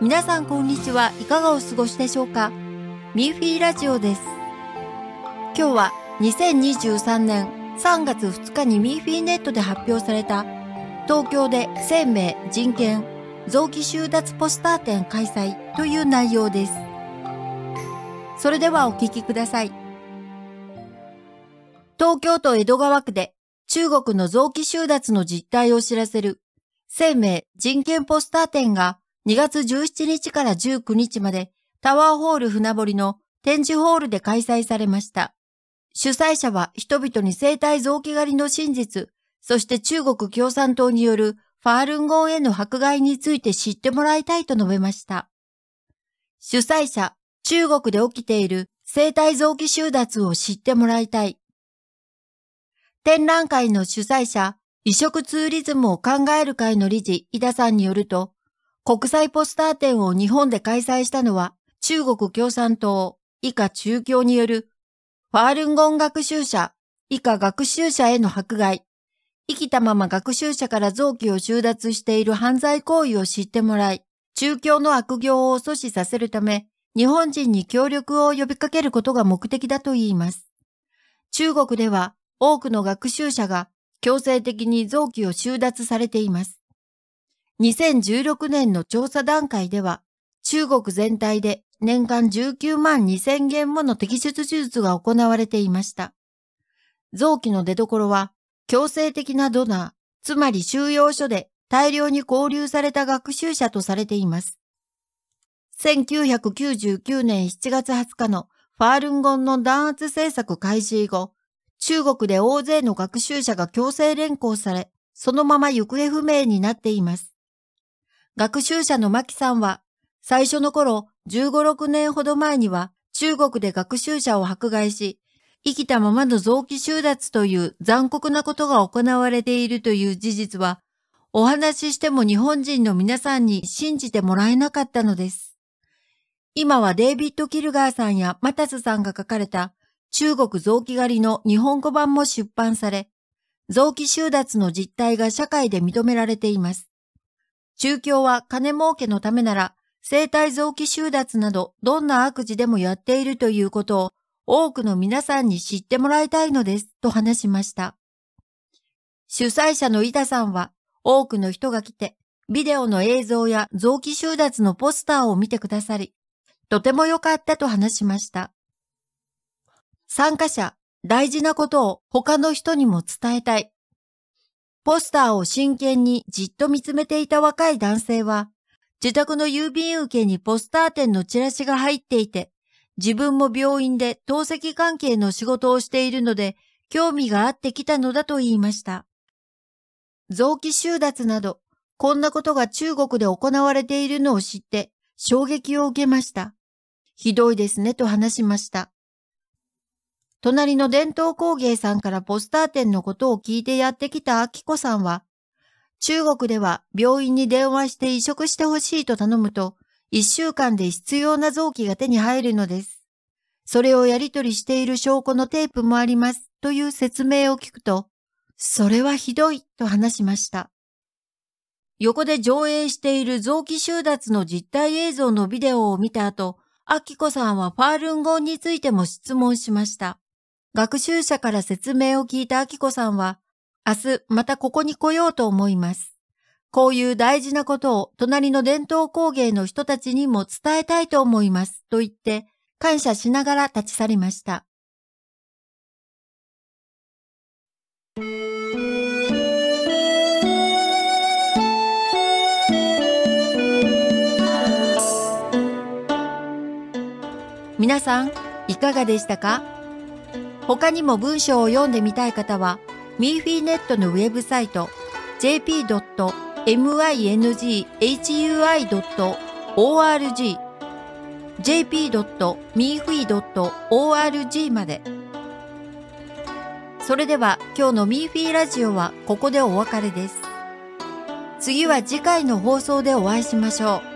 皆さんこんにちは。いかがお過ごしでしょうか？ミーフィーラジオです。今日は2023年3月2日にミーフィーネットで発表された東京で生命人権臓器収奪ポスター展開催という内容です。それではお聞きください。東京都江戸川区で中国の臓器収奪の実態を知らせる生命人権ポスター展が2月17日から19日までタワーホール船堀の展示ホールで開催されました。主催者は人々に生体臓器狩りの真実、そして中国共産党によるファールンゴンへの迫害について知ってもらいたいと述べました。主催者、中国で起きている生体臓器収奪を知ってもらいたい。展覧会の主催者、移植ツーリズムを考える会の理事、井田さんによると、国際ポスター展を日本で開催したのは、中国共産党、以下中共による、ファールンゴン学習者、以下学習者への迫害、生きたまま学習者から臓器を収奪している犯罪行為を知ってもらい、中共の悪行を阻止させるため、日本人に協力を呼びかけることが目的だと言います。中国では多くの学習者が強制的に臓器を収奪されています。2016年の調査段階では、中国全体で年間19万2000件もの摘出手術が行われていました。臓器の出所は、強制的なドナー、つまり収容所で大量に交流された学習者とされています。1999年7月20日のファールンゴンの弾圧政策開始以後、中国で大勢の学習者が強制連行され、そのまま行方不明になっています。学習者の牧さんは、最初の頃、15、6年ほど前には、中国で学習者を迫害し、生きたままの臓器収奪という残酷なことが行われているという事実は、お話ししても日本人の皆さんに信じてもらえなかったのです。今はデイビッド・キルガーさんやマタスさんが書かれた中国臓器狩りの日本語版も出版され、臓器収奪の実態が社会で認められています。中共は金儲けのためなら、生体臓器収奪などどんな悪事でもやっているということを多くの皆さんに知ってもらいたいのですと話しました。主催者の板さんは多くの人が来てビデオの映像や臓器収奪のポスターを見てくださり、とても良かったと話しました。参加者、大事なことを他の人にも伝えたい。ポスターを真剣にじっと見つめていた若い男性は、自宅の郵便受けにポスター店のチラシが入っていて、自分も病院で透析関係の仕事をしているので、興味があってきたのだと言いました。臓器収奪など、こんなことが中国で行われているのを知って、衝撃を受けました。ひどいですねと話しました。隣の伝統工芸さんからポスター店のことを聞いてやってきたアキコさんは、中国では病院に電話して移植してほしいと頼むと、一週間で必要な臓器が手に入るのです。それをやり取りしている証拠のテープもありますという説明を聞くと、それはひどいと話しました。横で上映している臓器収奪の実態映像のビデオを見た後、アキコさんはファールンゴンについても質問しました。学習者から説明を聞いたアキコさんは、明日またここに来ようと思います。こういう大事なことを隣の伝統工芸の人たちにも伝えたいと思います。と言って感謝しながら立ち去りました。皆さん、いかがでしたか？他にも文章を読んでみたい方は、ミーフィーネットのウェブサイト jp.minghui.org jp.meefee.org まで。それでは今日のミーフィーラジオはここでお別れです。次は次回の放送でお会いしましょう。